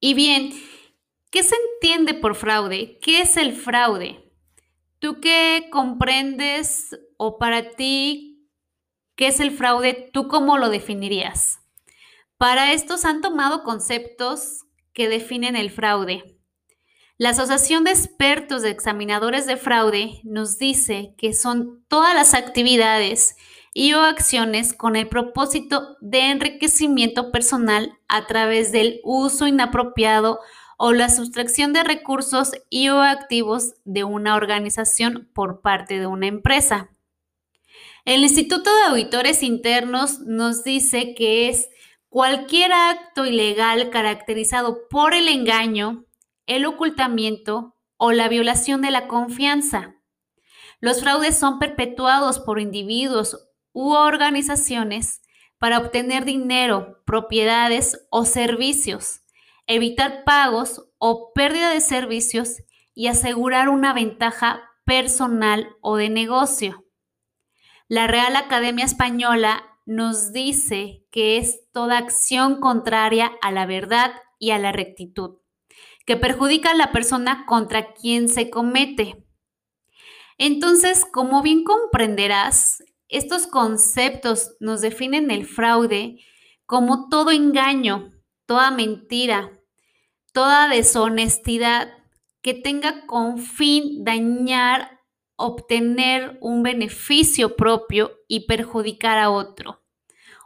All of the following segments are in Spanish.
Y bien, ¿qué se entiende por fraude? ¿Qué es el fraude? ¿Tú qué comprendes o para ti qué es el fraude? ¿Tú cómo lo definirías? Para esto se han tomado conceptos que definen el fraude. La Asociación de Expertos de Examinadores de Fraude nos dice que son todas las actividades y o acciones con el propósito de enriquecimiento personal a través del uso inapropiado o la sustracción de recursos y o activos de una organización por parte de una empresa. El Instituto de Auditores Internos nos dice que es cualquier acto ilegal caracterizado por el engaño, el ocultamiento o la violación de la confianza. Los fraudes son perpetuados por individuos u organizaciones para obtener dinero, propiedades o servicios, evitar pagos o pérdida de servicios y asegurar una ventaja personal o de negocio. La Real Academia Española nos dice que es toda acción contraria a la verdad y a la rectitud que perjudica a la persona contra quien se comete. Entonces, como bien comprenderás, estos conceptos nos definen el fraude como todo engaño, toda mentira, toda deshonestidad que tenga con fin dañar, obtener un beneficio propio y perjudicar a otro.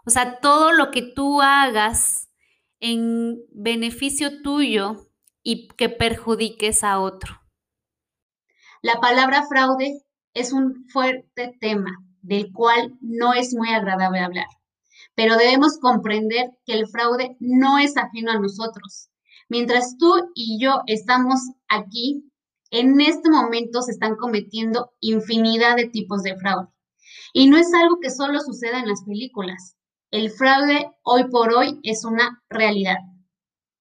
O sea, todo lo que tú hagas en beneficio tuyo y que perjudiques a otro. La palabra fraude es un fuerte tema del cual no es muy agradable hablar, pero debemos comprender que el fraude no es ajeno a nosotros. Mientras tú y yo estamos aquí, en este momento se están cometiendo infinidad de tipos de fraude. Y no es algo que solo suceda en las películas. El fraude hoy por hoy es una realidad.